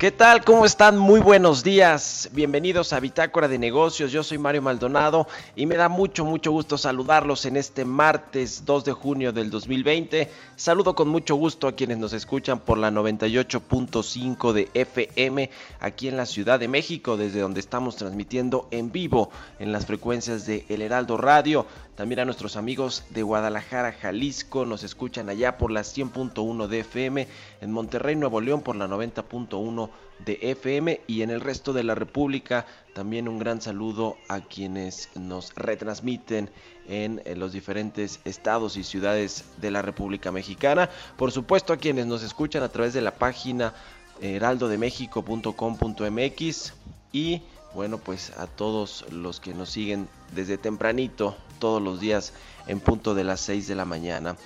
¿Qué tal? ¿Cómo están? Muy buenos días. Bienvenidos a Bitácora de Negocios. Yo soy Mario Maldonado y me da mucho, mucho gusto saludarlos en este martes 2 de junio del 2020. Saludo con mucho gusto a quienes nos escuchan por la 98.5 de FM aquí en la Ciudad de México, desde donde estamos transmitiendo en vivo en las frecuencias de El Heraldo Radio. También a nuestros amigos de Guadalajara, Jalisco, nos escuchan allá por la 100.1 de FM, en Monterrey, Nuevo León por la 90.1 de FM y en el resto de la República también un gran saludo a quienes nos retransmiten en los diferentes estados y ciudades de la República Mexicana. Por supuesto a quienes nos escuchan a través de la página heraldodemexico.com.mx y bueno, pues a todos los que nos siguen desde tempranito, todos los días en punto de las 6 de la mañana.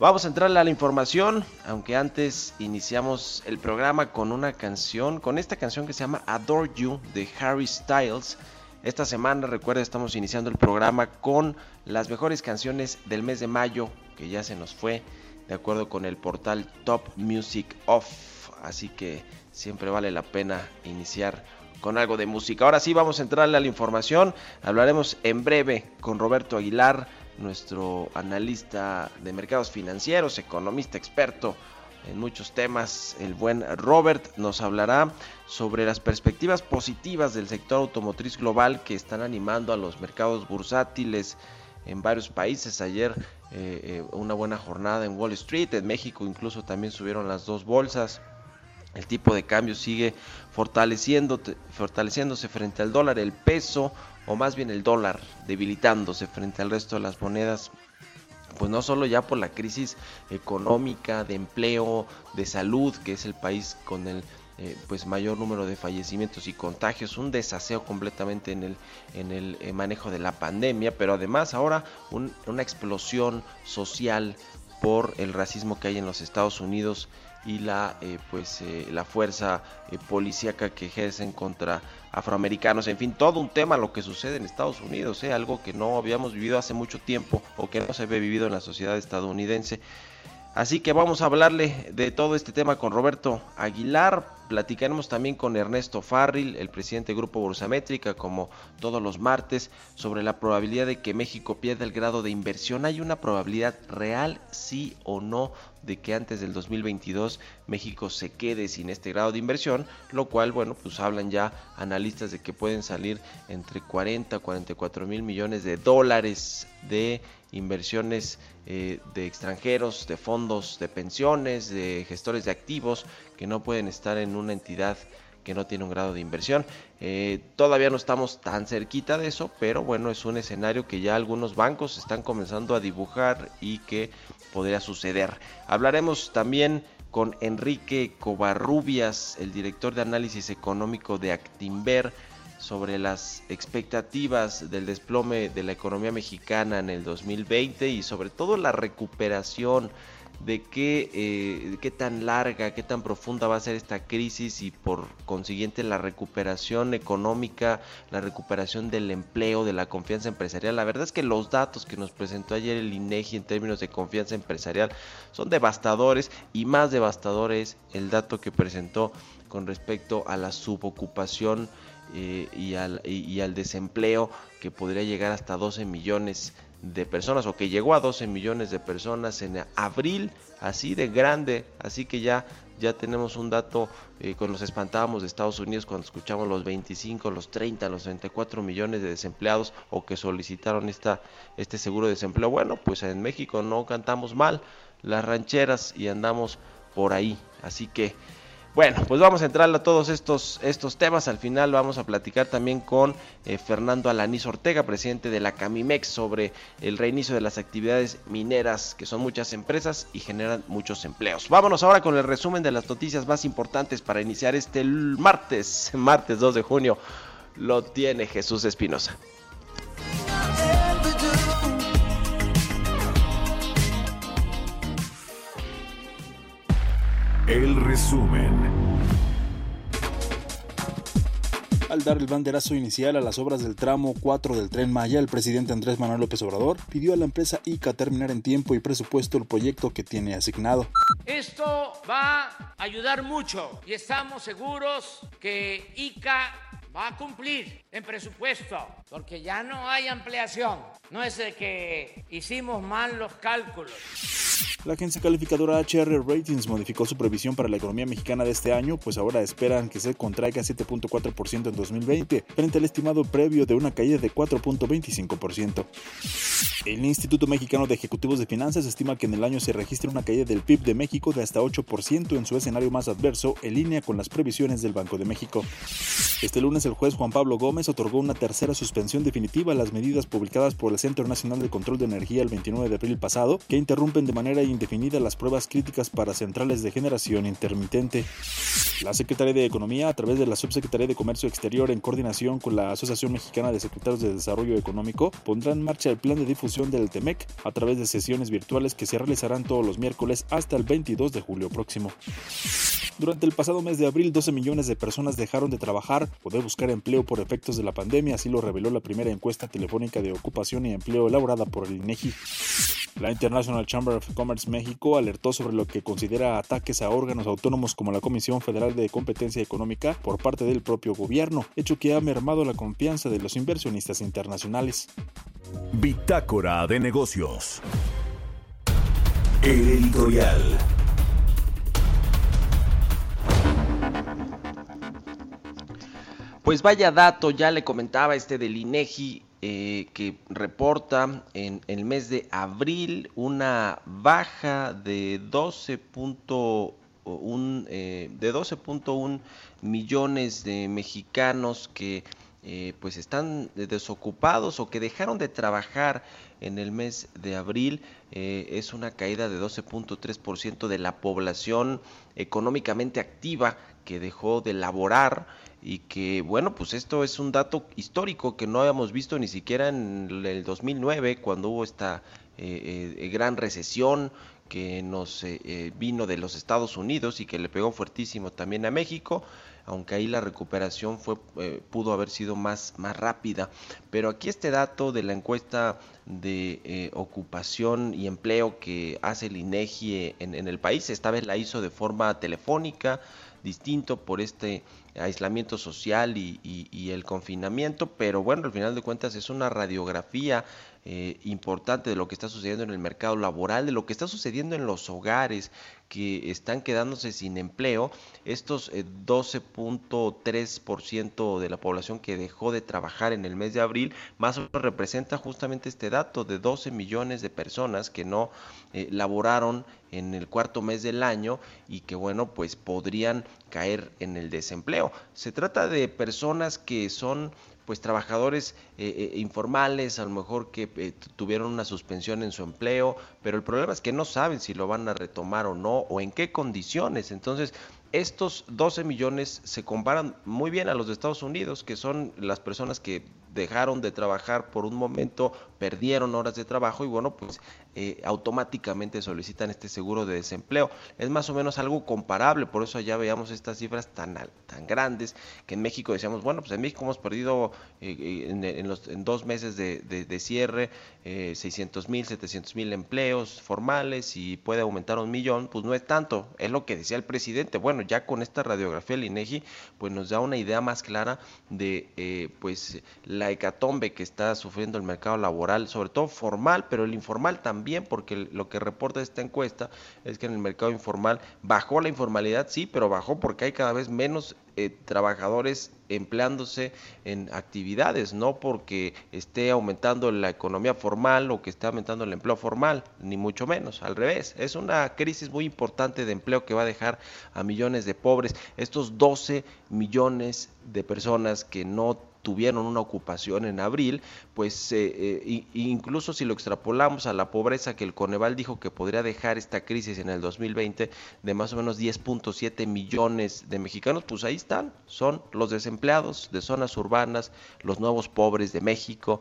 Vamos a entrarle a la información, aunque antes iniciamos el programa con una canción, con esta canción que se llama Adore You de Harry Styles. Esta semana, recuerda, estamos iniciando el programa con las mejores canciones del mes de mayo, que ya se nos fue, de acuerdo con el portal Top Music Off. Así que siempre vale la pena iniciar con algo de música. Ahora sí, vamos a entrarle a la información. Hablaremos en breve con Roberto Aguilar, nuestro analista de mercados financieros, economista experto en muchos temas. El buen Robert nos hablará sobre las perspectivas positivas del sector automotriz global que están animando a los mercados bursátiles en varios países. Ayer eh, eh, una buena jornada en Wall Street, en México incluso también subieron las dos bolsas. El tipo de cambio sigue fortaleciéndose frente al dólar, el peso, o más bien el dólar, debilitándose frente al resto de las monedas. Pues no solo ya por la crisis económica, de empleo, de salud, que es el país con el eh, pues mayor número de fallecimientos y contagios, un desaseo completamente en el, en el eh, manejo de la pandemia, pero además ahora una explosión social por el racismo que hay en los Estados Unidos y la eh, pues la fuerza policíaca que ejercen contra afroamericanos, en fin, todo un tema lo que sucede en Estados Unidos, algo que no habíamos vivido hace mucho tiempo o que no se había vivido en la sociedad estadounidense. Así que vamos a hablarle de todo este tema con Roberto Aguilar. Platicaremos también con Ernesto Farril, el presidente del Grupo Métrica, como todos los martes, sobre la probabilidad de que México pierda el grado de inversión. ¿Hay una probabilidad real, sí o no, de que antes del 2022 México se quede sin este grado de inversión? Lo cual, bueno, pues hablan ya analistas de que pueden salir entre 40 a 44 mil millones de dólares de inversiones eh, de extranjeros, de fondos de pensiones, de gestores de activos que no pueden estar en una entidad que no tiene un grado de inversión. Eh, todavía no estamos tan cerquita de eso, pero bueno, es un escenario que ya algunos bancos están comenzando a dibujar y que podría suceder. Hablaremos también con Enrique Covarrubias, el director de análisis económico de Actimber sobre las expectativas del desplome de la economía mexicana en el 2020 y sobre todo la recuperación de qué, eh, qué tan larga, qué tan profunda va a ser esta crisis y por consiguiente la recuperación económica, la recuperación del empleo, de la confianza empresarial. La verdad es que los datos que nos presentó ayer el INEGI en términos de confianza empresarial son devastadores y más devastador es el dato que presentó con respecto a la subocupación eh, y, al, y, al, desempleo que podría llegar hasta 12 millones de personas o que llegó a 12 millones de personas en abril, así de grande, así que ya ya tenemos un dato eh, cuando nos espantábamos de Estados Unidos cuando escuchamos los 25, los 30, los 34 millones de desempleados o que solicitaron esta, este seguro de desempleo. Bueno, pues en México no cantamos mal las rancheras y andamos por ahí. Así que bueno, pues vamos a entrar a todos estos, estos temas. Al final vamos a platicar también con eh, Fernando Alaniz Ortega, presidente de la Camimex, sobre el reinicio de las actividades mineras, que son muchas empresas y generan muchos empleos. Vámonos ahora con el resumen de las noticias más importantes para iniciar este martes, martes 2 de junio. Lo tiene Jesús Espinosa. El resumen. Al dar el banderazo inicial a las obras del tramo 4 del tren Maya, el presidente Andrés Manuel López Obrador pidió a la empresa ICA terminar en tiempo y presupuesto el proyecto que tiene asignado. Esto va a ayudar mucho y estamos seguros que ICA va a cumplir en presupuesto, porque ya no hay ampliación. No es de que hicimos mal los cálculos. La agencia calificadora HR Ratings modificó su previsión para la economía mexicana de este año, pues ahora esperan que se contraiga 7.4% en 2020, frente al estimado previo de una caída de 4.25%. El Instituto Mexicano de Ejecutivos de Finanzas estima que en el año se registre una caída del PIB de México de hasta 8% en su escenario más adverso, en línea con las previsiones del Banco de México. Este lunes el juez Juan Pablo Gómez otorgó una tercera suspensión definitiva a las medidas publicadas por el Centro Nacional de Control de Energía el 29 de abril pasado, que interrumpen de manera indefinida las pruebas críticas para centrales de generación intermitente. La Secretaría de Economía, a través de la Subsecretaría de Comercio Exterior en coordinación con la Asociación Mexicana de Secretarios de Desarrollo Económico, pondrá en marcha el plan de difusión del TEMEC a través de sesiones virtuales que se realizarán todos los miércoles hasta el 22 de julio próximo. Durante el pasado mes de abril, 12 millones de personas dejaron de trabajar o de buscar empleo por efectos de la pandemia, así lo reveló la primera encuesta telefónica de ocupación y empleo elaborada por el INEGI. La International Chamber of Commerce México alertó sobre lo que considera ataques a órganos autónomos como la Comisión Federal de Competencia Económica por parte del propio gobierno, hecho que ha mermado la confianza de los inversionistas internacionales. Bitácora de negocios. El editorial. Pues vaya dato, ya le comentaba este del INEGI eh, que reporta en, el mes de abril una baja de 12.1 eh, de 12.1 millones de mexicanos que eh, pues están desocupados o que dejaron de trabajar en el mes de abril. es una caída de 12.3% de la población económicamente activa que dejó de laborar y que bueno, pues esto es un dato histórico que no habíamos visto ni siquiera en el 2009 cuando hubo esta eh, eh, gran recesión que nos eh, vino de los Estados Unidos y que le pegó fuertísimo también a México aunque ahí la recuperación fue, pudo haber sido más, más rápida. Pero aquí este dato de la encuesta de ocupación y empleo que hace el INEGI en, el país, esta vez la hizo de forma telefónica, distinto por este aislamiento social y, el confinamiento, pero bueno, al final de cuentas es una radiografía eh, importante de lo que está sucediendo en el mercado laboral, de lo que está sucediendo en los hogares que están quedándose sin empleo. Estos 12.3% eh, de la población que dejó de trabajar en el mes de abril, más o menos representa justamente este dato de 12 millones de personas que no eh, laboraron en el cuarto mes del año y que bueno, pues podrían caer en el desempleo. Se trata de personas que son pues trabajadores eh, eh, informales, a lo mejor que eh, tuvieron una suspensión en su empleo, pero el problema es que no saben si lo van a retomar o no, o en qué condiciones. Entonces, estos 12 millones se comparan muy bien a los de Estados Unidos, que son las personas que dejaron de trabajar por un momento, perdieron horas de trabajo y bueno, pues eh, automáticamente solicitan este seguro de desempleo. Es más o menos algo comparable, por eso allá veíamos estas cifras tan, tan grandes que en México decíamos, bueno, pues en México hemos perdido eh, eh, en, los, en dos meses de, de, cierre 600 mil, 700 mil empleos formales y puede aumentar un millón, pues no es tanto, es lo que decía el presidente. Bueno, ya con esta radiografía del INEGI, pues nos da una idea más clara de pues la la hecatombe que está sufriendo el mercado laboral, sobre todo formal, pero el informal también, porque lo que reporta esta encuesta es que en el mercado informal bajó la informalidad, sí, pero bajó porque hay cada vez menos eh, trabajadores empleándose en actividades, no porque esté aumentando la economía formal o que esté aumentando el empleo formal, ni mucho menos, al revés. Es una crisis muy importante de empleo que va a dejar a millones de pobres, estos 12 millones de personas que no tuvieron una ocupación en abril, pues eh, eh, incluso si lo extrapolamos a la pobreza que el Coneval dijo que podría dejar esta crisis en el 2020 de más o menos 10.7 millones de mexicanos, pues ahí están, son los desempleados de zonas urbanas, los nuevos pobres de México,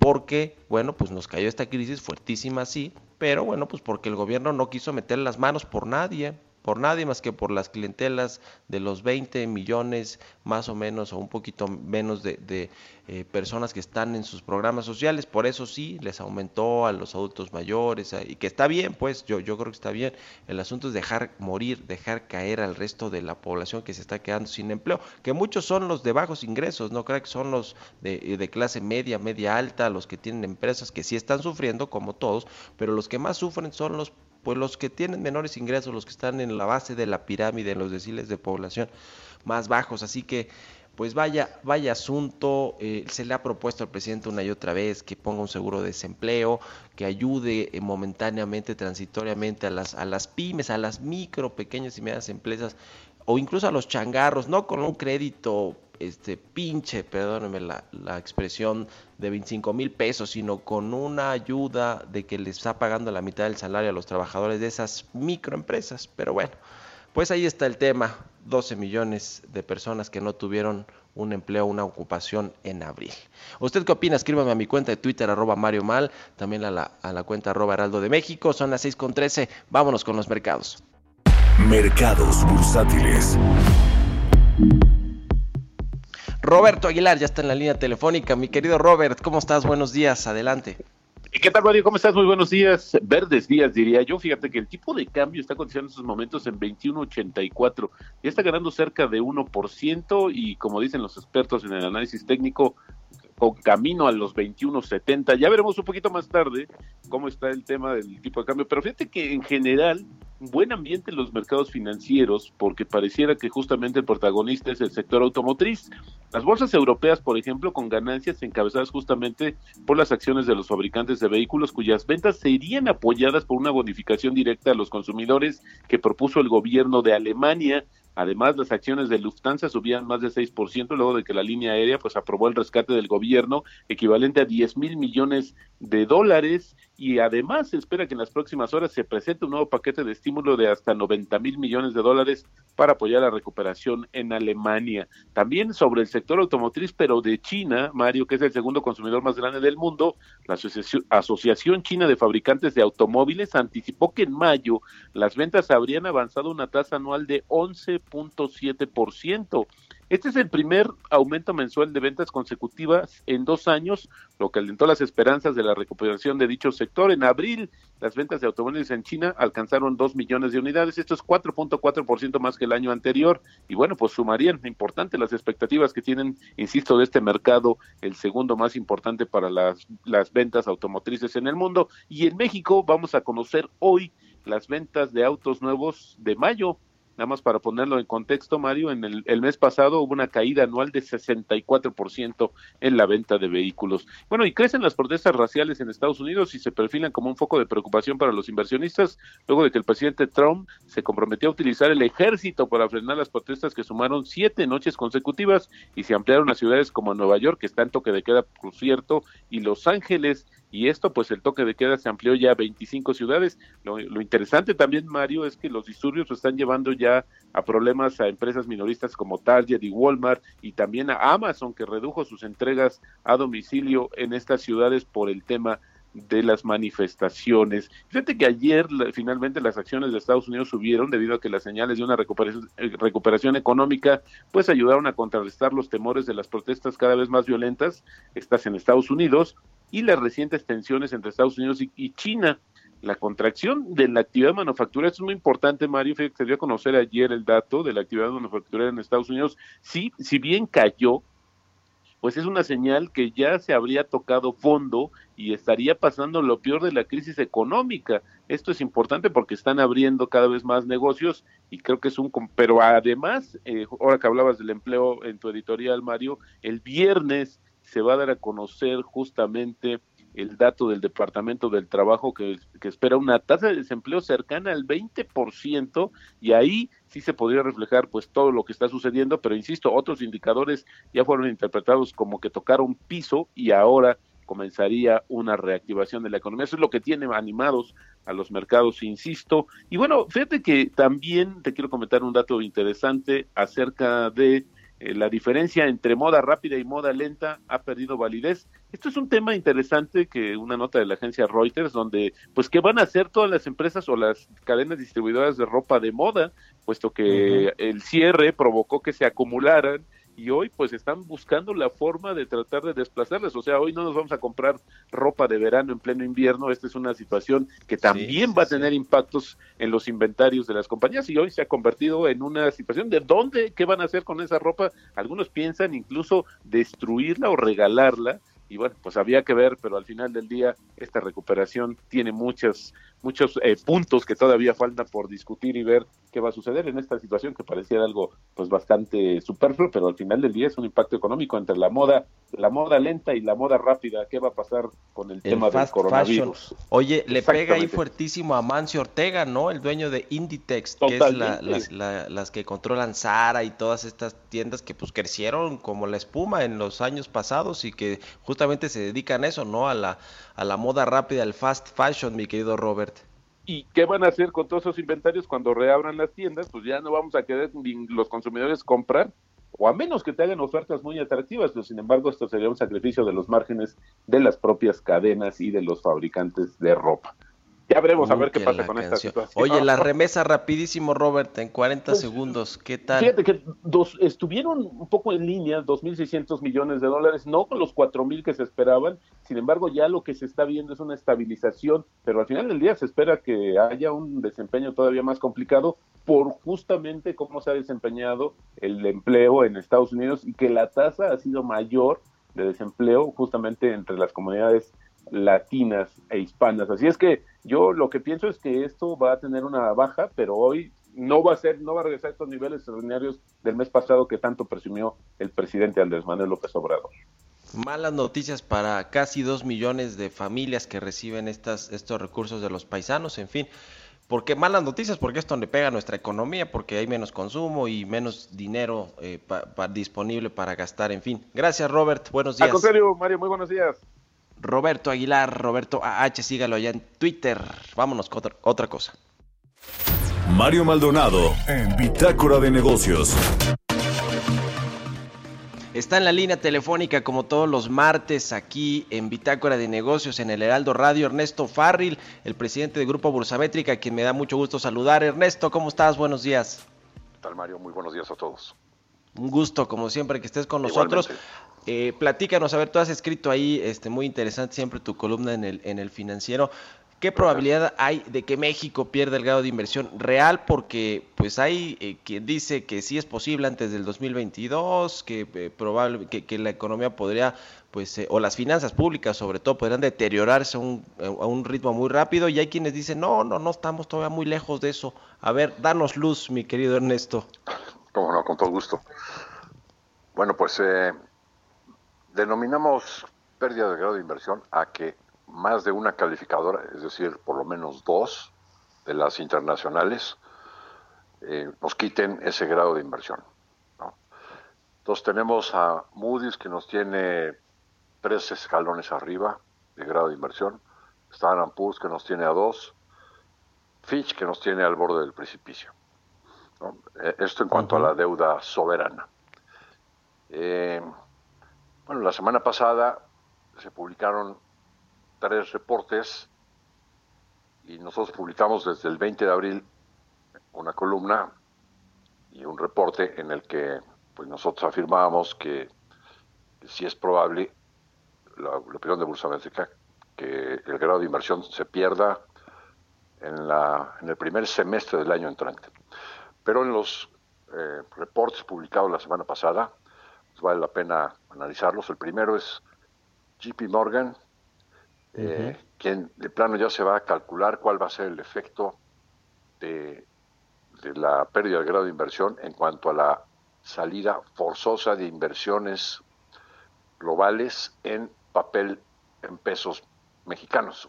porque, bueno, pues nos cayó esta crisis fuertísima, sí, pero bueno, pues porque el gobierno no quiso meter las manos por nadie, por nadie más que por las clientelas de los 20 millones más o menos o un poquito menos de, eh, personas que están en sus programas sociales. Por eso sí, les aumentó a los adultos mayores y que está bien, pues yo, yo creo que está bien. El asunto es dejar morir, dejar caer al resto de la población que se está quedando sin empleo, que muchos son los de bajos ingresos, no creo que son los de, de clase media, media alta, los que tienen empresas que sí están sufriendo como todos, pero los que más sufren son los pues los que tienen menores ingresos, los que están en la base de la pirámide, en los deciles de población más bajos. Así que, pues vaya, vaya asunto. Eh, se le ha propuesto al presidente una y otra vez que ponga un seguro de desempleo, que ayude eh, momentáneamente, transitoriamente a las, a las pymes, a las micro, pequeñas y medianas empresas, o incluso a los changarros, no con un crédito este pinche, perdónenme la, la expresión, de 25 mil pesos, sino con una ayuda de que le está pagando la mitad del salario a los trabajadores de esas microempresas. Pero bueno, pues ahí está el tema, 12 millones de personas que no tuvieron un empleo, una ocupación en abril. ¿Usted qué opina? Escríbame a mi cuenta de Twitter, arroba Mario Mal, también a la, a la cuenta arroba Heraldo de México. Son las 6 con 13. Vámonos con los mercados. Mercados bursátiles. Roberto Aguilar ya está en la línea telefónica. Mi querido Robert, ¿cómo estás? Buenos días, adelante. ¿Qué tal, Mario? ¿Cómo estás? Muy buenos días. Verdes días, diría yo. Fíjate que el tipo de cambio está cotizando en estos momentos en 21.84. Ya está ganando cerca de 1% y, como dicen los expertos en el análisis técnico, con camino a los 21.70. Ya veremos un poquito más tarde cómo está el tema del tipo de cambio. Pero fíjate que en general buen ambiente en los mercados financieros porque pareciera que justamente el protagonista es el sector automotriz. Las bolsas europeas, por ejemplo, con ganancias encabezadas justamente por las acciones de los fabricantes de vehículos cuyas ventas serían apoyadas por una bonificación directa a los consumidores que propuso el gobierno de Alemania. Además, las acciones de Lufthansa subían más de 6% luego de que la línea aérea pues aprobó el rescate del gobierno equivalente a 10 mil millones de dólares y además se espera que en las próximas horas se presente un nuevo paquete de estímulo de hasta 90 mil millones de dólares para apoyar la recuperación en Alemania. También sobre el sector automotriz, pero de China, Mario, que es el segundo consumidor más grande del mundo, la Asociación China de Fabricantes de Automóviles anticipó que en mayo las ventas habrían avanzado una tasa anual de 11.7%. Este es el primer aumento mensual de ventas consecutivas en dos años, lo que alentó las esperanzas de la recuperación de dicho sector. En abril, las ventas de automóviles en China alcanzaron dos millones de unidades. Esto es 4.4% más que el año anterior. Y bueno, pues sumarían importante las expectativas que tienen, insisto, de este mercado, el segundo más importante para las, las ventas automotrices en el mundo. Y en México vamos a conocer hoy las ventas de autos nuevos de mayo Nada más para ponerlo en contexto, Mario, en el, mes pasado hubo una caída anual de 64% en la venta de vehículos. Bueno, y crecen las protestas raciales en Estados Unidos y se perfilan como un foco de preocupación para los inversionistas, luego de que el presidente Trump se comprometió a utilizar el ejército para frenar las protestas que sumaron siete noches consecutivas y se ampliaron a ciudades como Nueva York, que está en toque de queda, por cierto, y Los Ángeles, y esto pues el toque de queda se amplió ya a 25 ciudades. Lo, interesante también, Mario, es que los disturbios están llevando ya a problemas a empresas minoristas como Target y Walmart y también a Amazon que redujo sus entregas a domicilio en estas ciudades por el tema de las manifestaciones. Fíjate que ayer finalmente las acciones de Estados Unidos subieron debido a que las señales de una recuperación, eh, recuperación económica pues ayudaron a contrarrestar los temores de las protestas cada vez más violentas, estas en Estados Unidos, y las recientes tensiones entre Estados Unidos y, China. La contracción de la actividad manufacturera es muy importante, Mario. Se dio a conocer ayer el dato de la actividad manufacturera en Estados Unidos. Sí, si bien cayó, pues es una señal que ya se habría tocado fondo y estaría pasando lo peor de la crisis económica. Esto es importante porque están abriendo cada vez más negocios y creo que es un... Pero además, eh, ahora que hablabas del empleo en tu editorial, Mario, el viernes se va a dar a conocer justamente el dato del Departamento del Trabajo que, espera una tasa de desempleo cercana al 20% y ahí sí se podría reflejar pues todo lo que está sucediendo, pero insisto, otros indicadores ya fueron interpretados como que tocaron piso y ahora comenzaría una reactivación de la economía. Eso es lo que tiene animados a los mercados, insisto. Y bueno, fíjate que también te quiero comentar un dato interesante acerca de eh, la diferencia entre moda rápida y moda lenta ha perdido validez. Esto es un tema interesante que una nota de la agencia Reuters donde pues qué van a hacer todas las empresas o las cadenas distribuidoras de ropa de moda, puesto que el cierre provocó que se acumularan y hoy pues están buscando la forma de tratar de desplazarles. O sea, hoy no nos vamos a comprar ropa de verano en pleno invierno. Esta es una situación que también va a tener impactos en los inventarios de las compañías y hoy se ha convertido en una situación de dónde, qué van a hacer con esa ropa. Algunos piensan incluso destruirla o regalarla y bueno, pues había que ver, pero al final del día esta recuperación tiene muchos muchos eh, puntos que todavía faltan por discutir y ver qué va a suceder en esta situación que parecía algo pues bastante superfluo, pero al final del día es un impacto económico entre la moda, la moda lenta y la moda rápida. ¿Qué va a pasar con el, tema del coronavirus? Oye, le pega ahí fuertísimo a Mancio Ortega, ¿no? El dueño de Inditex, que es las, las que controlan Zara y todas estas tiendas que pues crecieron como la espuma en los años pasados y que justamente se dedican a eso, ¿no? A la a la moda rápida, al fast fashion, mi querido Robert. ¿Y qué van a hacer con todos esos inventarios cuando reabran las tiendas? Pues ya no vamos a querer los consumidores comprar, o a menos que te hagan ofertas muy atractivas, pero sin embargo esto sería un sacrificio de los márgenes de las propias cadenas y de los fabricantes de ropa. Ya veremos a ver qué pasa con esta situación. Oye, la remesa rapidísimo, Robert, en 40 pues, segundos, ¿qué tal? Fíjate que dos, estuvieron un poco en línea, 2.600 millones de dólares, no con los 4.000 que se esperaban, sin embargo ya lo que se está viendo es una estabilización, pero al final del día se espera que haya un desempeño todavía más complicado por justamente cómo se ha desempeñado el empleo en Estados Unidos y que la tasa ha sido mayor de desempleo justamente entre las comunidades latinas e hispanas. Así es que yo lo que pienso es que esto va a tener una baja, pero hoy no va a ser, no va a regresar a estos niveles extraordinarios del mes pasado que tanto presumió el presidente Andrés Manuel López Obrador. Malas noticias para casi dos millones de familias que reciben estas, estos recursos de los paisanos, en fin. porque malas noticias? Porque esto le pega a nuestra economía, porque hay menos consumo y menos dinero eh, disponible para gastar, en fin. Gracias, Robert. Buenos días. Al contrario, Mario, muy buenos días. Roberto Aguilar, Roberto AH, sígalo allá en Twitter. Vámonos con otra cosa. Mario Maldonado en Bitácora de Negocios. Está en la línea telefónica como todos los martes aquí en Bitácora de Negocios en el Heraldo Radio Ernesto Farril, el presidente del Grupo Bursamétrica, quien me da mucho gusto saludar. Ernesto, ¿cómo estás? Buenos días. ¿Qué tal Mario? Muy buenos días a todos. Un gusto, como siempre, que estés con nosotros. Eh, platícanos, a ver, tú has escrito ahí, este, muy interesante siempre tu columna en el, en el financiero. ¿Qué probabilidad hay de que México pierda el grado de inversión real? Porque pues hay eh, quien dice que sí es posible antes del 2022, que eh, probable que, la economía podría, pues, o las finanzas públicas sobre todo, podrían deteriorarse a un, a un ritmo muy rápido. Y hay quienes dicen, no, no, no estamos todavía muy lejos de eso. A ver, danos luz, mi querido Ernesto. Cómo no, con todo gusto. Bueno, pues eh, denominamos pérdida de grado de inversión a que más de una calificadora, es decir, por lo menos dos de las internacionales, eh, nos quiten ese grado de inversión. Entonces tenemos a Moody's que nos tiene tres escalones arriba de grado de inversión, Standard Poor's que nos tiene a dos, Fitch que nos tiene al borde del precipicio. Eh, esto en cuanto a la deuda soberana. Eh, bueno, la semana pasada se publicaron tres reportes y nosotros publicamos desde el 20 de abril una columna y un reporte en el que pues nosotros afirmábamos que, si es probable, la, opinión de Bursa Métrica, que el grado de inversión se pierda en, la, en el primer semestre del año entrante. Pero en los eh, reportes publicados la semana pasada, vale la pena analizarlos. El primero es JP Morgan, eh, quien de plano ya se va a calcular cuál va a ser el efecto de, la pérdida del grado de inversión en cuanto a la salida forzosa de inversiones globales en papel en pesos mexicanos.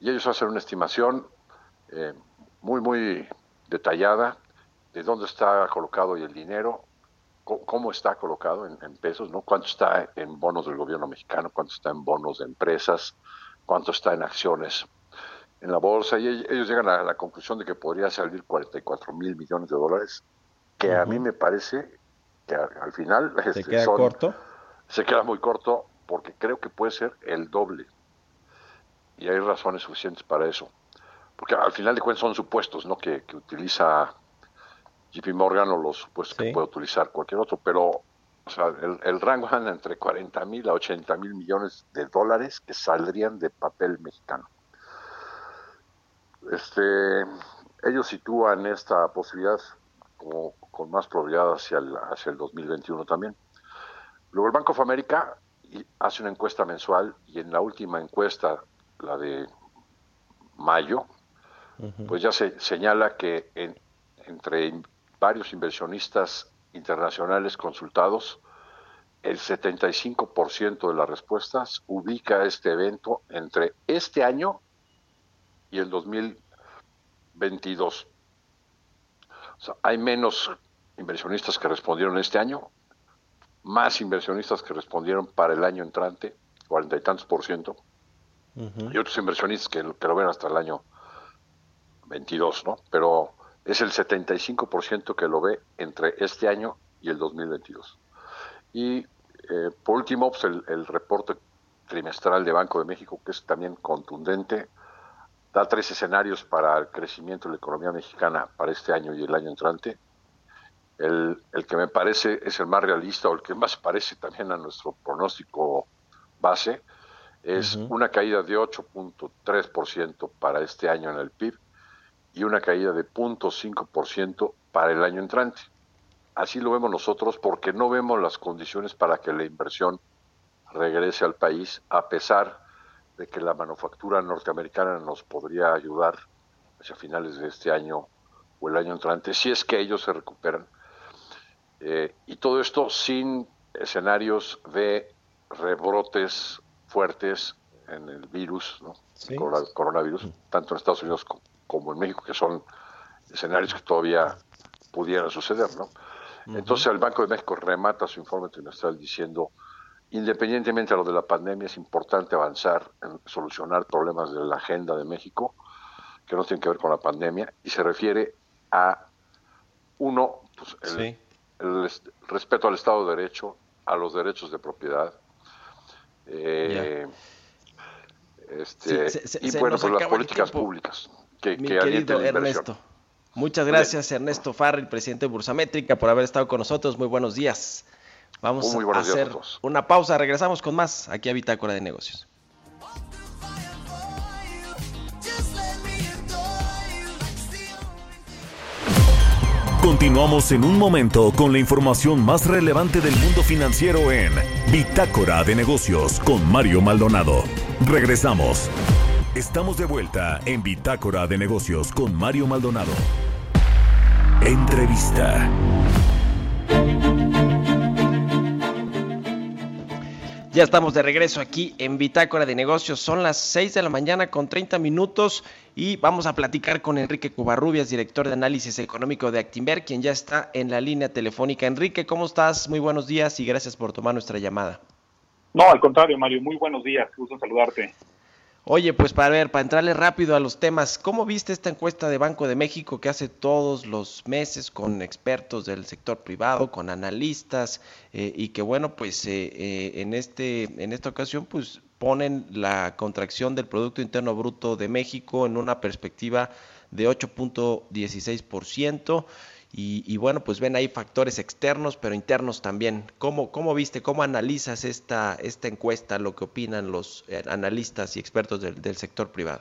Y ellos hacen una estimación eh, muy, muy detallada de dónde está colocado el dinero, cómo está colocado en, pesos, ¿no? Cuánto está en bonos del gobierno mexicano, cuánto está en bonos de empresas, cuánto está en acciones en la bolsa y ellos llegan a la conclusión de que podría salir 44 mil millones de dólares, que a mí me parece que al final se este, queda corto. Se queda muy corto porque creo que puede ser el doble y hay razones suficientes para eso, porque al final de cuentas son supuestos, ¿no? Que, que utiliza JP Morgan o los supuestos que puede utilizar cualquier otro, pero o sea, el, rango anda entre 40 mil a 80 mil millones de dólares que saldrían de papel mexicano. Este, ellos sitúan esta posibilidad como con más probabilidad hacia el, hacia el 2021 también. Luego el Banco of America hace una encuesta mensual y en la última encuesta, la de mayo, pues ya se señala que en, entre varios inversionistas internacionales consultados, el 75% de las respuestas ubica este evento entre este año y el 2022. O sea, hay menos inversionistas que respondieron este año, más inversionistas que respondieron para el año entrante, cuarenta y tantos por ciento, y otros inversionistas que, que, lo ven hasta el año 22, ¿no? Pero es el 75% que lo ve entre este año y el 2022. Y eh, por último, pues el, reporte trimestral de Banco de México, que es también contundente, da tres escenarios para el crecimiento de la economía mexicana para este año y el año entrante. El, el que me parece es el más realista o el que más parece también a nuestro pronóstico base es una caída de 8.3% para este año en el PIB y una caída de 0.5% para el año entrante. Así lo vemos nosotros porque no vemos las condiciones para que la inversión regrese al país, a pesar de que la manufactura norteamericana nos podría ayudar hacia finales de este año o el año entrante, si es que ellos se recuperan. Eh, y todo esto sin escenarios de rebrotes fuertes en el virus, ¿no? el coronavirus, tanto en Estados Unidos como en México, que son escenarios que todavía pudieran suceder, ¿no? Entonces el Banco de México remata su informe trimestral diciendo, independientemente de lo de la pandemia, es importante avanzar en solucionar problemas de la agenda de México que no tienen que ver con la pandemia y se refiere a uno, pues, el, respeto al Estado de Derecho, a los derechos de propiedad. Eh, este, y bueno, pues las políticas públicas que, Mi querido Ernesto. Muchas gracias, Ernesto Farrell, presidente de Bursamétrica, por haber estado con nosotros. Muy buenos días. Vamos a hacer una pausa. Regresamos con más aquí a Bitácora de Negocios. Continuamos en un momento con la información más relevante del mundo financiero en Bitácora de Negocios con Mario Maldonado. Regresamos. Estamos de vuelta en Bitácora de Negocios con Mario Maldonado. Entrevista. Ya estamos de regreso aquí en Bitácora de Negocios. Son las 6 de la mañana con 30 minutos y vamos a platicar con Enrique Cubarrubias, director de análisis económico de Actimber, quien ya está en la línea telefónica. Enrique, ¿cómo estás? Muy buenos días y gracias por tomar nuestra llamada. No, al contrario, Mario, muy buenos días. Gusto saludarte. Oye, pues para ver, para entrarle rápido a los temas, ¿cómo viste esta encuesta de Banco de México que hace todos los meses con expertos del sector privado, con analistas eh, y que bueno, pues eh, eh, en este en esta ocasión pues ponen la contracción del Producto Interno Bruto de México en una perspectiva de 8.16%? Y, bueno, pues ven ahí factores externos, pero internos también. ¿Cómo, viste, cómo analizas esta, esta encuesta, lo que opinan los eh, analistas y expertos del, sector privado?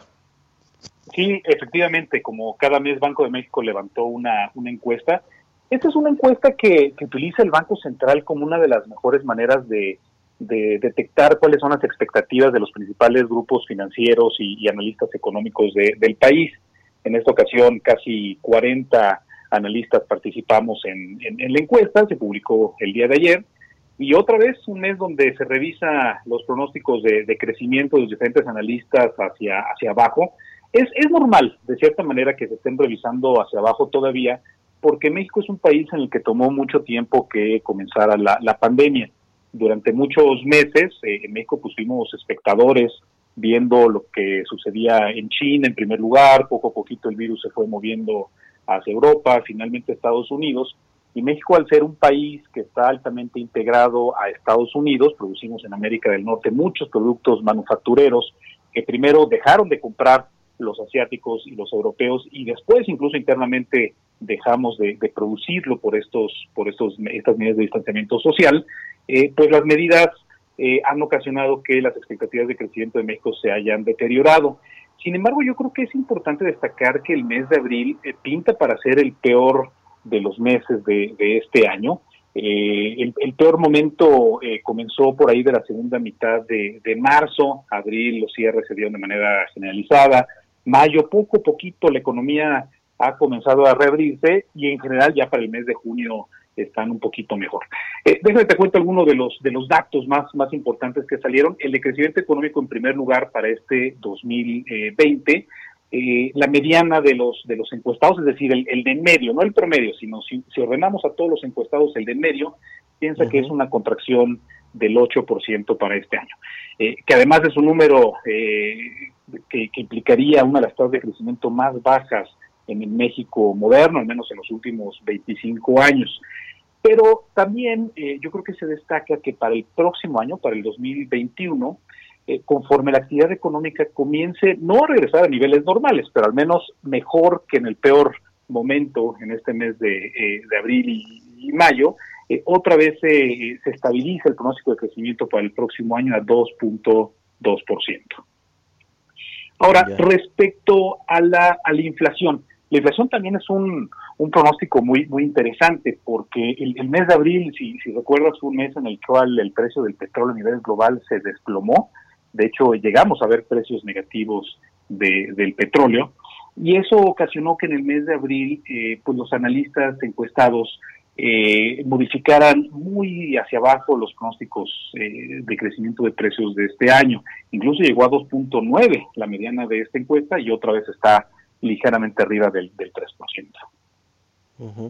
Sí, efectivamente, como cada mes Banco de México levantó una encuesta, esta es una encuesta que, utiliza el Banco Central como una de las mejores maneras de, detectar cuáles son las expectativas de los principales grupos financieros y, analistas económicos del país. En esta ocasión, casi 40 analistas participamos en, la encuesta, se publicó el día de ayer, y otra vez un mes donde se revisa los pronósticos de, crecimiento de los diferentes analistas hacia, hacia abajo. Es, es normal, de cierta manera, que se estén revisando hacia abajo todavía, porque México es un país en el que tomó mucho tiempo que comenzara la, pandemia. Durante muchos meses eh, en México pusimos espectadores viendo lo que sucedía en China en primer lugar, poco a poquito el virus se fue moviendo hacia Europa, finalmente Estados Unidos. Y México, al ser un país que está altamente integrado a Estados Unidos, producimos en América del Norte muchos productos manufactureros que primero dejaron de comprar los asiáticos y los europeos y después incluso internamente dejamos de, producirlo por estos por estos estas medidas de distanciamiento social eh, pues las medidas eh, han ocasionado que las expectativas de crecimiento de México se hayan deteriorado sin embargo, yo creo que es importante destacar que el mes de abril eh, pinta para ser el peor de los meses de, este año. Eh, el, peor momento eh, comenzó por ahí de la segunda mitad de, marzo, abril los cierres se dieron de manera generalizada, mayo poco a poquito la economía ha comenzado a reabrirse y en general ya para el mes de junio están un poquito mejor. Eh, déjame te cuento algunos de los de los datos más más importantes que salieron. El de crecimiento económico en primer lugar para este 2020. Eh, la mediana de los de los encuestados, es decir, el, de en medio, no el promedio, sino si, ordenamos a todos los encuestados el de en medio, piensa que es una contracción del 8% para este año, eh, que además es un número eh, que, que, implicaría una de las tasas de crecimiento más bajas en el México moderno, al menos en los últimos 25 años. Pero también eh, yo creo que se destaca que para el próximo año, para el 2021, eh, conforme la actividad económica comience no a regresar a niveles normales, pero al menos mejor que en el peor momento, en este mes de, eh, abril y, mayo, otra vez se estabiliza el pronóstico de crecimiento para el próximo año a 2.2%. Ahora, respecto a la, a la inflación, la inflación también es un, pronóstico muy muy interesante porque el, mes de abril, si, si recuerdas, fue un mes en el cual el precio del petróleo a nivel global se desplomó. De hecho, llegamos a ver precios negativos del petróleo y eso ocasionó que en el mes de abril eh, pues los analistas encuestados eh, modificaran muy hacia abajo los pronósticos eh, de crecimiento de precios de este año. Incluso llegó a 2.9 la mediana de esta encuesta y otra vez está ligeramente arriba del, del 3%. Mm-hmm.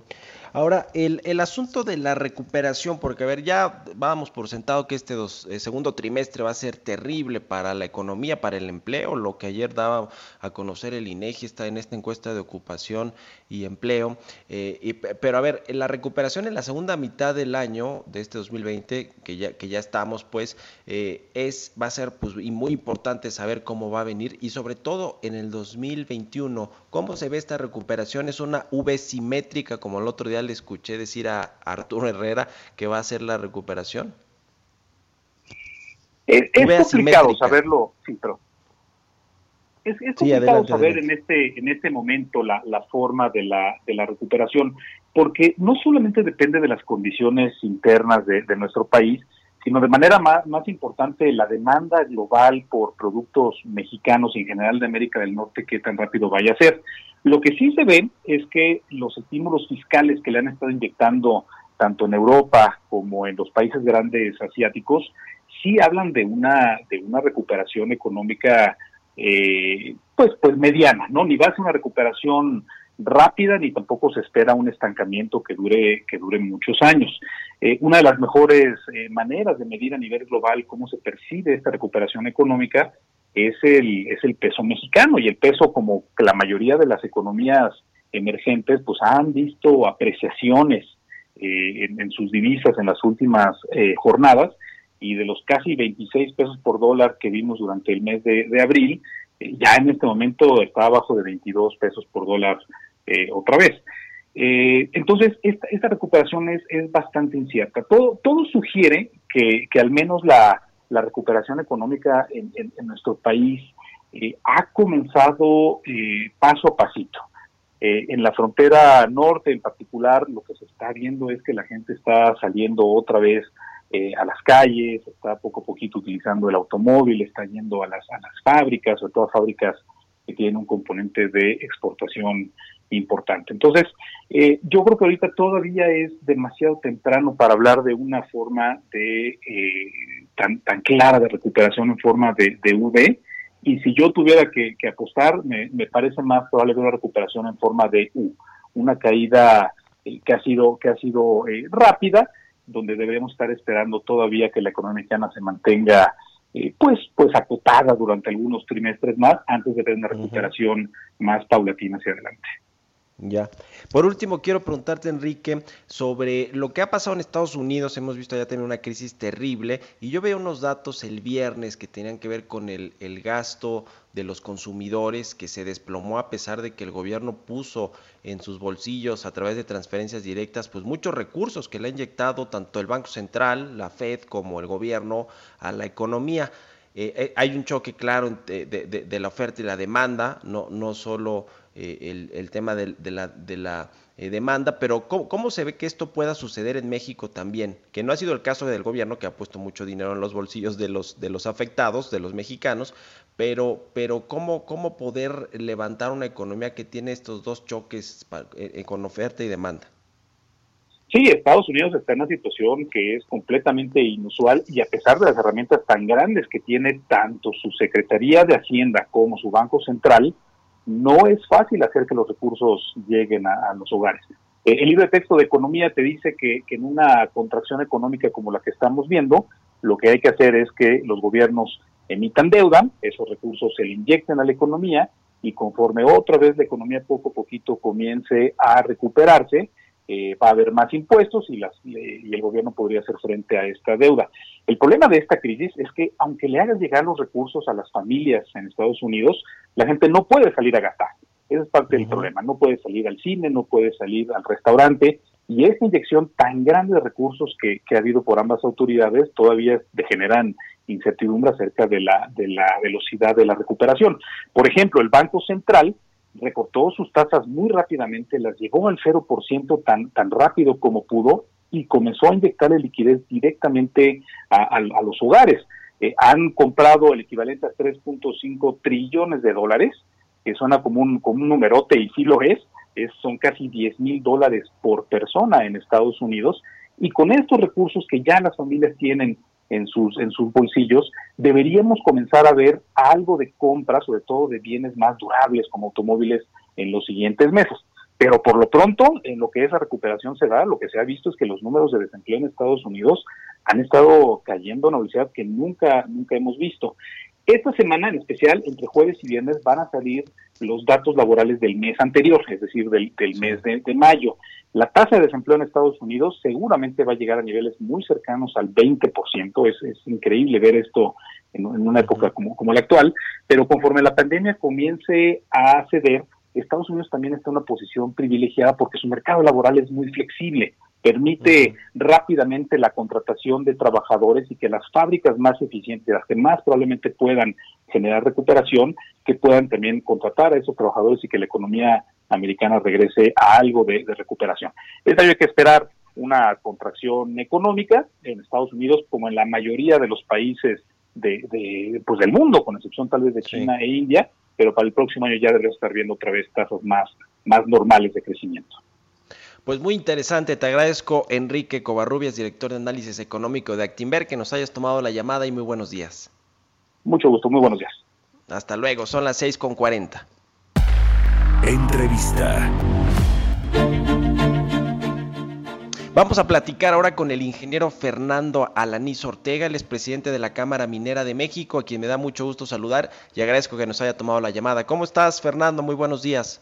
Ahora, el, el, asunto de la recuperación, porque a ver, ya vamos por sentado que este dos, eh, segundo trimestre va a ser terrible para la economía, para el empleo, lo que ayer daba a conocer el INEGI está en esta encuesta de ocupación y empleo. Eh, pero a ver, la recuperación en la segunda mitad del año de este 2020, que ya, que ya estamos, pues, eh, es, va a ser pues, y muy importante saber cómo va a venir y sobre todo en el 2021, cómo se ve esta recuperación. Es una V simétrica, como el otro día le escuché decir a Arturo Herrera que va a ser la recuperación? Es, complicado saberlo, sí, pero es, complicado saber en este en este momento la, la forma de la, de la recuperación, porque no solamente depende de las condiciones internas de, de nuestro país, sino de manera más, importante la demanda global por productos mexicanos y en general de América del Norte, qué tan rápido vaya a ser. Lo que sí se ve es que los estímulos fiscales que le han estado inyectando tanto en Europa como en los países grandes asiáticos sí hablan de una de una recuperación económica eh, pues pues mediana, ¿no? Ni va a ser una recuperación rápida ni tampoco se espera un estancamiento que dure que dure muchos años. Eh, una de las mejores eh, maneras de medir a nivel global cómo se percibe esta recuperación económica es el, es el peso mexicano y el peso como la mayoría de las economías emergentes pues han visto apreciaciones eh, en, sus divisas en las últimas jornadas y de los casi 26 pesos por dólar que vimos durante el mes de, abril, ya en este momento está abajo de 22 pesos por dólar otra vez. entonces, esta, recuperación es, es bastante incierta. Todo, todo sugiere que, que al menos la, la recuperación económica en, nuestro país eh, ha comenzado eh, paso a pasito. Eh, en la frontera norte en particular, lo que se está viendo es que la gente está saliendo otra vez a las calles, está poco a poquito utilizando el automóvil, está yendo a las, a las fábricas, sobre todo fábricas que tienen un componente de exportación importante. Entonces, eh, yo creo que ahorita todavía es demasiado temprano para hablar de una forma de eh, tan, tan clara de recuperación en forma de, de V. Y si yo tuviera que, apostar, me, parece más probable una recuperación en forma de U, una caída eh, que ha sido que ha sido rápida, donde debemos estar esperando todavía que la economía mexicana se mantenga pues pues acotada durante algunos trimestres más antes de ver una recuperación más paulatina hacia adelante. Ya. Por último, quiero preguntarte, Enrique, sobre lo que ha pasado en Estados Unidos. Hemos visto ya tener una crisis terrible y yo veo unos datos el viernes que tenían que ver con el, gasto de los consumidores que se desplomó a pesar de que el gobierno puso en sus bolsillos a través de transferencias directas pues muchos recursos que le ha inyectado tanto el Banco Central, la Fed como el gobierno a la economía. Eh, eh, hay un choque claro de, de, la oferta y la demanda, no, no solo eh, el, tema de, la, de la demanda, pero ¿cómo, se ve que esto pueda suceder en México también? Que no ha sido el caso del gobierno, que ha puesto mucho dinero en los bolsillos de los, de los afectados, de los mexicanos, pero, pero ¿cómo, ¿cómo poder levantar una economía que tiene estos dos choques con oferta y demanda? Sí, Estados Unidos está en una situación que es completamente inusual y a pesar de las herramientas tan grandes que tiene tanto su Secretaría de Hacienda como su Banco Central, no es fácil hacer que los recursos lleguen a, los hogares. Eh, el libro de texto de economía te dice que, que, en una contracción económica como la que estamos viendo, lo que hay que hacer es que los gobiernos emitan deuda, esos recursos se le inyecten a la economía y conforme otra vez la economía poco a poquito comience a recuperarse, eh, va a haber más impuestos y, las, y el gobierno podría hacer frente a esta deuda. El problema de esta crisis es que aunque le hagas llegar los recursos a las familias en Estados Unidos, la gente no puede salir a gastar. Ese es parte del problema. No puede salir al cine, no puede salir al restaurante. Y esta inyección tan grande de recursos que, que ha habido por ambas autoridades todavía generan incertidumbre acerca de la, de la velocidad de la recuperación. Por ejemplo, el Banco Central recortó sus tasas muy rápidamente, las llevó al 0% tan, tan rápido como pudo y comenzó a inyectarle liquidez directamente a, los hogares. Eh, han comprado el equivalente a 3.5 trillones de dólares, que suena como un, como un numerote y sí lo es, es son casi 10 mil dólares por persona en Estados Unidos, y con estos recursos que ya las familias tienen en sus, en sus bolsillos, deberíamos comenzar a ver algo de compra, sobre todo de bienes más durables como automóviles, en los siguientes meses. Pero por lo pronto, en lo que esa recuperación se da, lo que se ha visto es que los números de desempleo en Estados Unidos han estado cayendo a una velocidad que nunca, nunca hemos visto. Esta semana en especial, entre jueves y viernes, van a salir los datos laborales del mes anterior, es decir, del, mes de, mayo. La tasa de desempleo en Estados Unidos seguramente va a llegar a niveles muy cercanos al 20%. Es, es increíble ver esto en, una época como, como la actual, pero conforme la pandemia comience a ceder, Estados Unidos también está en una posición privilegiada porque su mercado laboral es muy flexible, permite rápidamente la contratación de trabajadores y que las fábricas más eficientes, las que más probablemente puedan generar recuperación, que puedan también contratar a esos trabajadores y que la economía americana regrese a algo de, recuperación. Es hay que esperar una contracción económica en Estados Unidos como en la mayoría de los países de, pues del mundo, con excepción tal vez de China e India, pero para el próximo año ya deberíamos estar viendo otra vez tasas más, más normales de crecimiento. Pues muy interesante, te agradezco Enrique Covarrubias, director de análisis económico de Actinver, que nos hayas tomado la llamada y muy buenos días. Mucho gusto, muy buenos días. Hasta luego, son las 6.40. Entrevista. Vamos a platicar ahora con el ingeniero Fernando Alaniz Ortega, el presidente de la Cámara Minera de México, a quien me da mucho gusto saludar y agradezco que nos haya tomado la llamada. ¿Cómo estás, Fernando? Muy buenos días.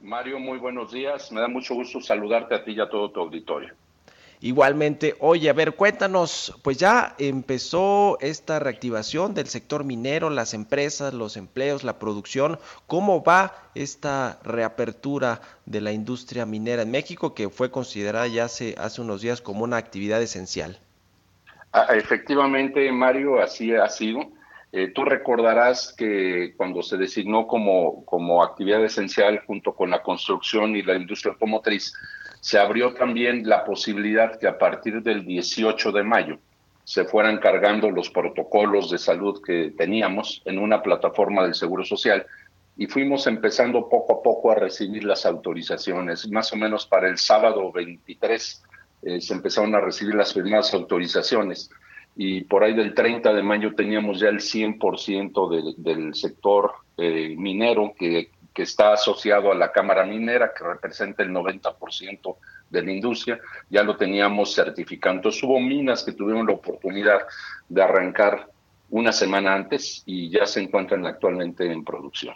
Mario, muy buenos días. Me da mucho gusto saludarte a ti y a todo tu auditorio. Igualmente, oye, a ver, cuéntanos, pues ya empezó esta reactivación del sector minero, las empresas, los empleos, la producción. ¿Cómo va esta reapertura de la industria minera en México que fue considerada ya hace, hace unos días como una actividad esencial? Ah, efectivamente, Mario, así ha sido. Eh, tú recordarás que cuando se designó como, como actividad esencial junto con la construcción y la industria automotriz, se abrió también la posibilidad que a partir del 18 de mayo se fueran cargando los protocolos de salud que teníamos en una plataforma del Seguro Social y fuimos empezando poco a poco a recibir las autorizaciones. Más o menos para el sábado 23 eh, se empezaron a recibir las primeras autorizaciones y por ahí del 30 de mayo teníamos ya el 100% del, del sector eh, minero que está asociado a la Cámara Minera, que representa el 90% de la industria, ya lo teníamos certificando. hubo minas que tuvieron la oportunidad de arrancar una semana antes y ya se encuentran actualmente en producción.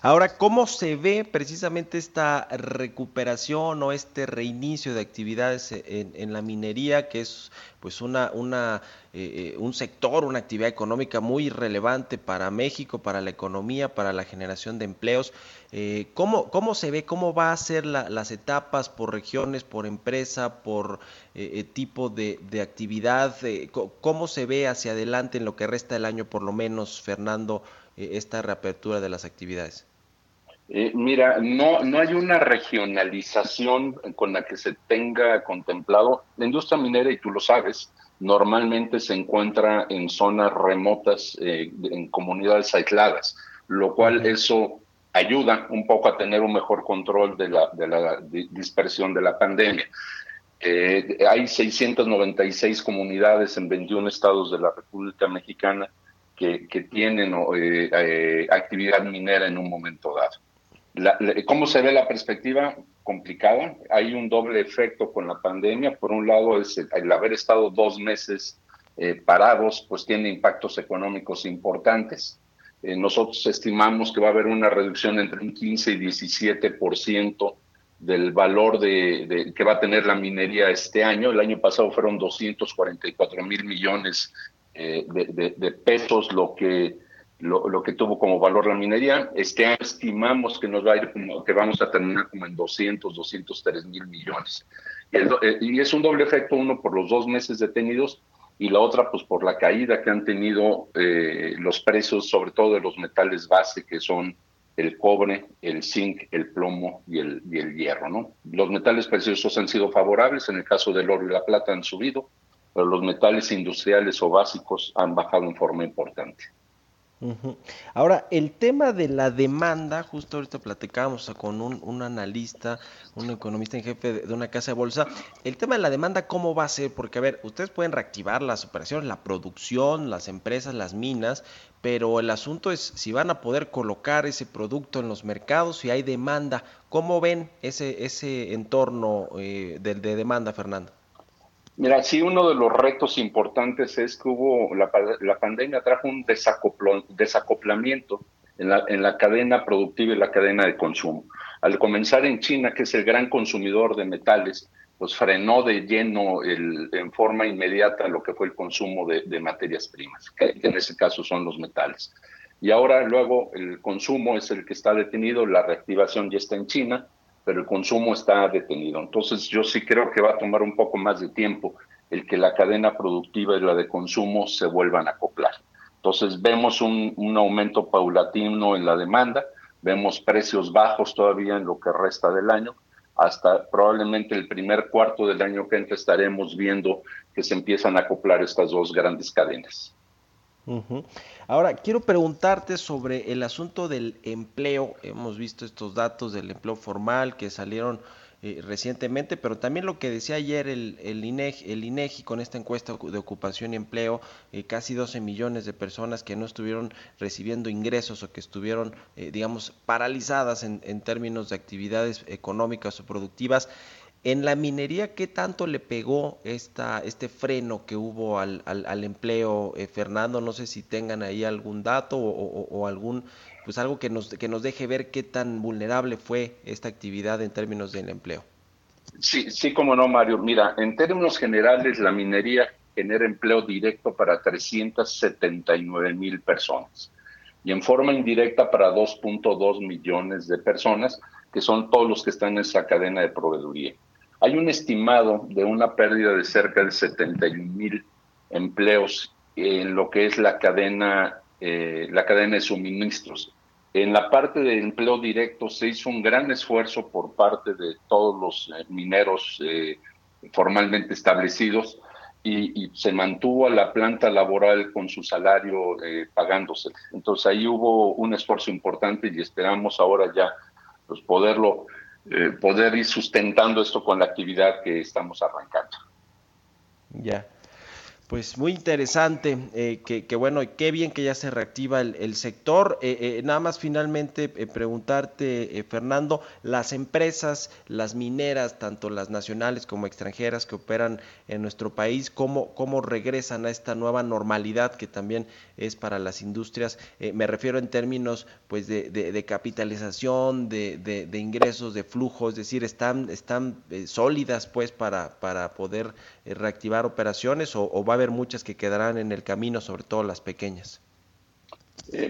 Ahora, ¿cómo se ve precisamente esta recuperación o este reinicio de actividades en, la minería, que es pues una, una eh, eh, un sector, una actividad económica muy relevante para México, para la economía, para la generación de empleos? Eh, ¿cómo, ¿Cómo se ve, cómo va a ser las etapas por regiones, por empresa, por tipo de, de actividad? ¿Cómo se ve hacia adelante en lo que resta del año, por lo menos, Fernando? esta reapertura de las actividades? Eh, mira, no, no hay una regionalización con la que se tenga contemplado. La industria minera, y tú lo sabes, normalmente se encuentra en zonas remotas, eh, en comunidades aisladas, lo cual eso ayuda un poco a tener un mejor control de la, de la dispersión de la pandemia. Eh, hay 696 comunidades en 21 estados de la República Mexicana que, que tienen actividad minera en un momento dado. ¿Cómo se ve la perspectiva? Complicada. Hay un doble efecto con la pandemia. Por un lado, es el, haber estado dos meses eh, parados, pues tiene impactos económicos importantes. Eh, nosotros estimamos que va a haber una reducción entre un 15 y 17% del valor de, que va a tener la minería este año. El año pasado fueron 244 mil millones eh, de, pesos, lo que lo, que tuvo como valor la minería. Este estimamos que nos va a ir que vamos a terminar como en 200, 203 mil millones. Eh, y, es un doble efecto, uno por los dos meses detenidos y la otra pues por la caída que han tenido eh, los precios, sobre todo de los metales base, que son el cobre, el zinc, el plomo y el, y el hierro. ¿no? Los metales preciosos han sido favorables, en el caso del oro y la plata han subido, pero los metales industriales o básicos han bajado en forma importante. Ahora, el tema de la demanda, justo ahorita platicábamos con un, analista, un economista en jefe de, una casa de bolsa, el tema de la demanda, ¿cómo va a ser? Porque, a ver, ustedes pueden reactivar las operaciones, la producción, las empresas, las minas, pero el asunto es si van a poder colocar ese producto en los mercados, si hay demanda. ¿Cómo ven ese, ese entorno eh, de demanda, Fernando? Mira, sí, uno de los retos importantes es que hubo, la, pandemia trajo un desacoplamiento en la, en la cadena productiva y la cadena de consumo. Al comenzar en China, que es el gran consumidor de metales, pues frenó de lleno el, en forma inmediata lo que fue el consumo de, de materias primas, que, en ese caso son los metales. Y ahora luego el consumo es el que está detenido, la reactivación ya está en China, pero el consumo está detenido. Entonces yo sí creo que va a tomar un poco más de tiempo el que la cadena productiva y la de consumo se vuelvan a acoplar. Entonces vemos un, aumento paulatino en la demanda, vemos precios bajos todavía en lo que resta del año, hasta probablemente el primer cuarto del año que entra estaremos viendo que se empiezan a acoplar estas dos grandes cadenas. Ahora, quiero preguntarte sobre el asunto del empleo. Hemos visto estos datos del empleo formal que salieron eh, recientemente, pero también lo que decía ayer el, el, INEGI, el con esta encuesta de ocupación y empleo, eh, casi 12 millones de personas que no estuvieron recibiendo ingresos o que estuvieron, eh, digamos, paralizadas en términos de actividades económicas o productivas. En la minería, ¿qué tanto le pegó esta, este freno que hubo al, empleo, eh, Fernando? No sé si tengan ahí algún dato o, algún, pues algo que nos, que nos deje ver qué tan vulnerable fue esta actividad en términos del empleo. Sí, sí, como no, Mario. Mira, en términos generales, la minería genera empleo directo para 379 mil personas y en forma indirecta para 2.2 millones de personas, que son todos los que están en esa cadena de proveeduría. Hay un estimado de una pérdida de cerca de 71 mil empleos en lo que es la cadena, eh, la de suministros. En la parte de empleo directo se hizo un gran esfuerzo por parte de todos los eh, mineros eh, formalmente establecidos y, se mantuvo a la planta laboral con su salario pagándose. Entonces ahí hubo un esfuerzo importante y esperamos ahora ya pues, poderlo eh, poder ir sustentando esto con la actividad que estamos arrancando. Ya. Pues muy interesante, eh, que, bueno, qué bien que ya se reactiva el, sector. Eh, nada más finalmente preguntarte, Fernando, las empresas, las mineras, tanto las nacionales como extranjeras que operan en nuestro país, cómo, cómo regresan a esta nueva normalidad que también es para las industrias. Eh, me refiero en términos pues de, capitalización, de, ingresos, de flujo, es decir, están, están eh, sólidas pues para, para poder eh, reactivar operaciones o, a haber muchas que quedarán en el camino, sobre todo las pequeñas.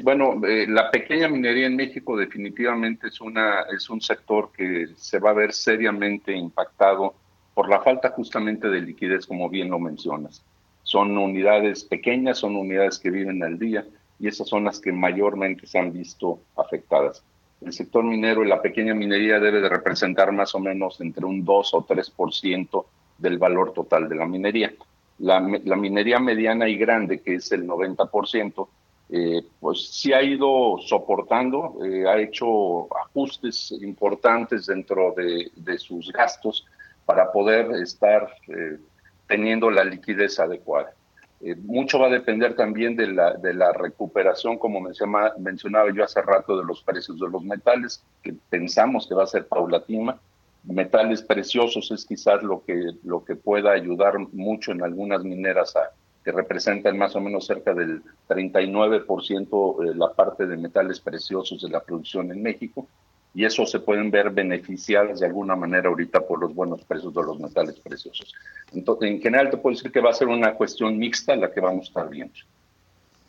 bueno, la pequeña minería en México definitivamente es, una, es un sector que se va a ver seriamente impactado por la falta justamente de liquidez, como bien lo mencionas. Son unidades pequeñas, son unidades que viven al día y esas son las que mayormente se han visto afectadas. El sector minero y la pequeña minería debe de representar más o menos entre un 2 o 3% del valor total de la minería. La, minería mediana y grande, que es el 90%, eh, pues sí ha ido soportando, eh, ha hecho ajustes importantes dentro de, sus gastos para poder estar eh, teniendo la liquidez adecuada. Eh, mucho va a depender también de la, de la recuperación, como mencionaba, mencionaba yo hace rato, de los precios de los metales, que pensamos que va a ser paulatina. Metales preciosos es quizás lo que, lo que pueda ayudar mucho en algunas mineras que representan más o menos cerca del 39% de la parte de metales preciosos de la producción en México y eso se pueden ver beneficiadas de alguna manera ahorita por los buenos precios de los metales preciosos. Entonces, en general te puedo decir que va a ser una cuestión mixta la que vamos a estar viendo.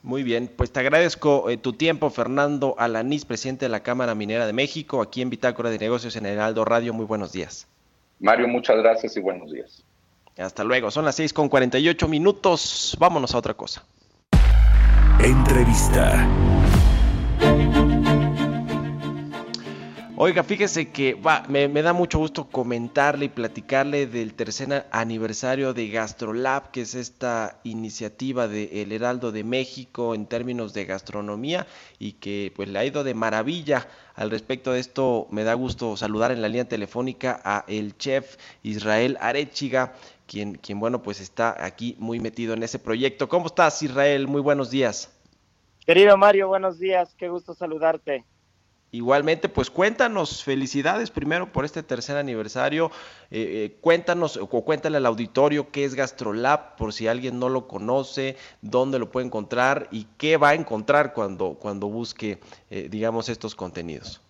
Muy bien, pues te agradezco eh, tu tiempo, Fernando Alanís, presidente de la Cámara Minera de México, aquí en Bitácora de Negocios en Heraldo Radio. Muy buenos días. Mario, muchas gracias y buenos días. Hasta luego, son las 6 con 48 minutos. Vámonos a otra cosa. Entrevista. Oiga, fíjese que me, da mucho gusto comentarle y platicarle del tercer aniversario de GastroLab, que es esta iniciativa de El Heraldo de México en términos de gastronomía y que pues le ha ido de maravilla. Al respecto de esto, me da gusto saludar en la línea telefónica a el chef Israel Arechiga, quien, quien bueno, pues está aquí muy metido en ese proyecto. ¿Cómo estás, Israel? Muy buenos días. Querido Mario, buenos días, qué gusto saludarte. Igualmente, pues cuéntanos, felicidades primero por este tercer aniversario. Eh, eh, cuéntanos o cuéntale al auditorio qué es GastroLab, por si alguien no lo conoce, dónde lo puede encontrar y qué va a encontrar cuando, cuando busque, eh, digamos, estos contenidos.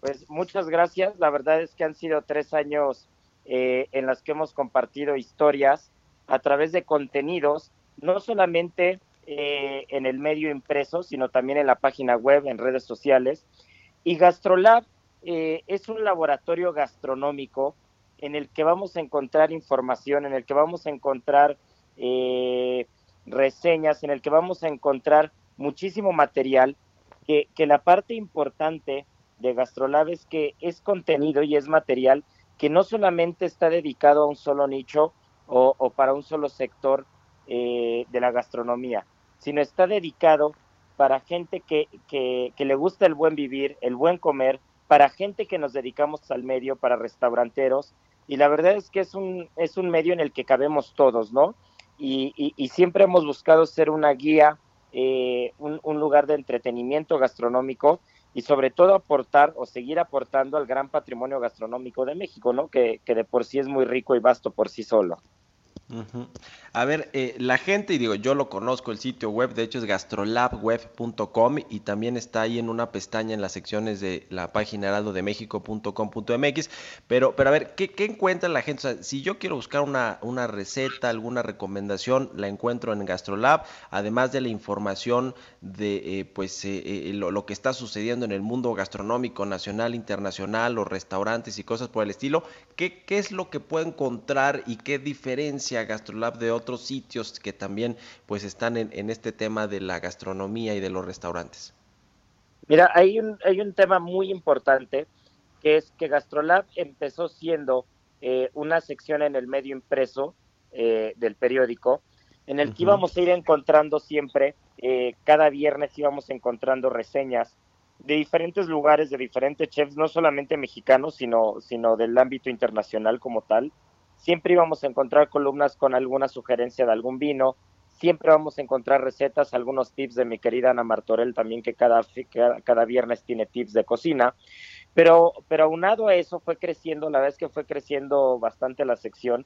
Pues muchas gracias. La verdad es que han sido tres años en los que hemos compartido historias a través de contenidos, no solamente eh, en el medio impreso, sino también en la página web, en redes sociales. Y GastroLab eh, es un laboratorio gastronómico en el que vamos a encontrar información, en el que vamos a encontrar eh, reseñas, en el que vamos a encontrar muchísimo material, que, la parte importante de GastroLab es que es contenido y es material que no solamente está dedicado a un solo nicho o, para un solo sector de la gastronomía, sino está dedicado para gente que, que, le gusta el buen vivir, el buen comer, para gente que nos dedicamos al medio, para restauranteros. Y la verdad es que es un, es un medio en el que cabemos todos, ¿no? Y, y, siempre hemos buscado ser una guía, eh, un, un, lugar de entretenimiento gastronómico y sobre todo aportar o seguir aportando al gran patrimonio gastronómico de México, ¿no? Que, que de por sí es muy rico y vasto por sí solo. A ver, eh, la gente, y digo, yo lo conozco, el sitio web, de hecho es gastrolabweb.com y también está ahí en una pestaña en las secciones de la página heraldodemexico.com.mx, pero, pero a ver, ¿qué, encuentra la gente? O sea, si yo quiero buscar una, una receta, alguna recomendación, la encuentro en Gastrolab, además de la información de eh, pues eh, lo, que está sucediendo en el mundo gastronómico nacional, internacional, los restaurantes y cosas por el estilo, ¿qué, qué es lo que puedo encontrar y qué diferencia GastroLab de otros sitios que también pues están en, este tema de la gastronomía y de los restaurantes? Mira, hay un, hay un tema muy importante que es que GastroLab empezó siendo eh, una sección en el medio impreso eh, del periódico en el que íbamos a ir encontrando siempre, eh, cada viernes íbamos encontrando reseñas de diferentes lugares, de diferentes chefs, no solamente mexicanos, sino, sino del ámbito internacional como tal siempre íbamos a encontrar columnas con alguna sugerencia de algún vino, siempre vamos a encontrar recetas, algunos tips de mi querida Ana Martorell también que cada, cada, viernes tiene tips de cocina, pero, pero aunado a eso fue creciendo, la vez que fue creciendo bastante la sección.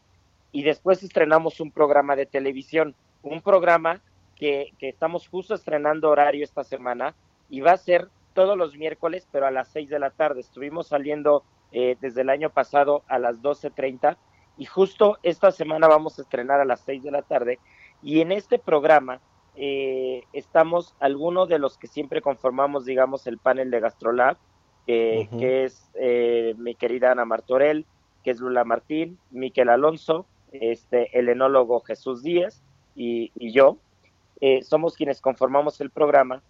Y después estrenamos un programa de televisión, un programa que, que estamos justo estrenando horario esta semana y va a ser todos los miércoles, pero a las 6 de la tarde. Estuvimos saliendo eh, desde el año pasado a las 12.30 y justo esta semana vamos a estrenar a las 6 de la tarde y en este programa eh, estamos algunos de los que siempre conformamos, digamos, el panel de Gastrolab, que es eh, mi querida Ana Martorell, que es Lula Martín, Miquel Alonso, este, el enólogo Jesús Díaz y, yo. Eh, somos quienes conformamos el programa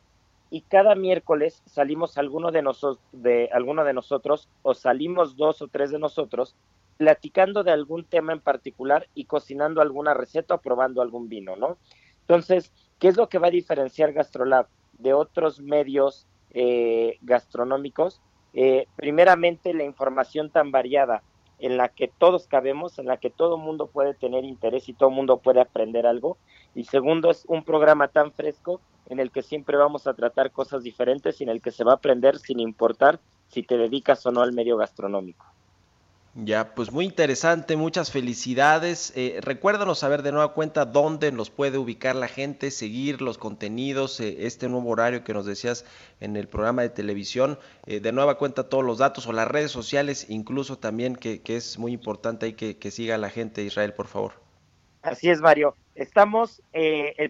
y cada miércoles salimos alguno de, nosotros de, alguno de nosotros o salimos dos o tres de nosotros platicando de algún tema en particular y cocinando alguna receta o probando algún vino, ¿no? Entonces, ¿qué es lo que va a diferenciar GastroLab de otros medios eh, gastronómicos? Eh, primeramente, la información tan variada en la que todos cabemos, en la que todo mundo puede tener interés y todo mundo puede aprender algo. Y segundo, es un programa tan fresco en el que siempre vamos a tratar cosas diferentes y en el que se va a aprender sin importar si te dedicas o no al medio gastronómico. Ya, pues muy interesante, muchas felicidades. Eh, recuérdanos saber de nueva cuenta dónde nos puede ubicar la gente, seguir los contenidos, eh, este nuevo horario que nos decías en el programa de televisión. Eh, de nueva cuenta todos los datos o las redes sociales, incluso también, que, es muy importante ahí que, que siga la gente Israel, por favor. Así es, Mario. Estamos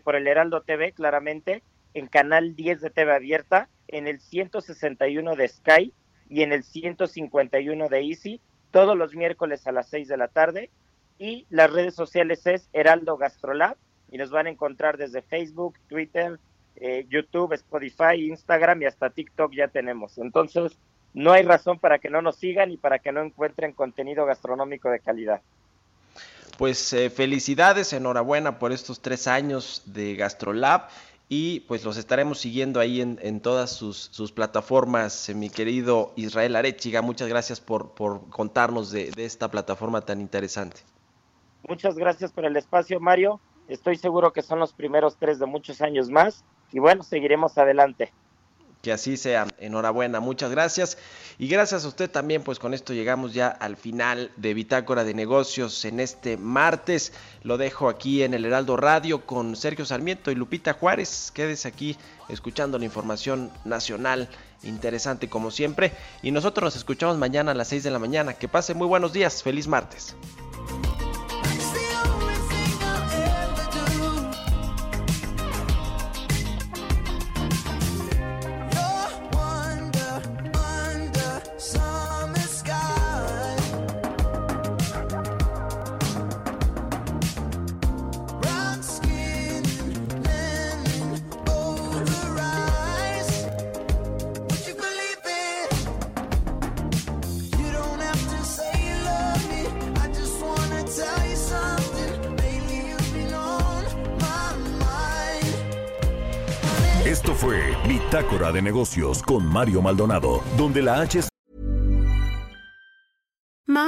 por el Heraldo TV, claramente, en Canal 10 de TV Abierta, en el 161 de Sky y en el 151 de Easy todos los miércoles a las 6 de la tarde y las redes sociales es Heraldo Gastrolab y nos van a encontrar desde Facebook, Twitter, eh, YouTube, Spotify, Instagram y hasta TikTok ya tenemos. Entonces, no hay razón para que no nos sigan y para que no encuentren contenido gastronómico de calidad. Pues eh, felicidades, enhorabuena por estos tres años de GastroLab y pues los estaremos siguiendo ahí en, todas sus, plataformas, eh, mi querido Israel Arechiga. Muchas gracias por, contarnos de, de esta plataforma tan interesante. Muchas gracias por el espacio, Mario. Estoy seguro que son los primeros tres de muchos años más y bueno, seguiremos adelante. Que así sea. Enhorabuena, muchas gracias. Y gracias a usted también, pues con esto llegamos ya al final de Bitácora de Negocios en este martes. Lo dejo aquí en el Heraldo Radio con Sergio Sarmiento y Lupita Juárez. Quédese aquí escuchando la información nacional interesante como siempre. Y nosotros nos escuchamos mañana a las 6 de la mañana. Que pase muy buenos días. Feliz martes. De negocios con Mario Maldonado, donde la H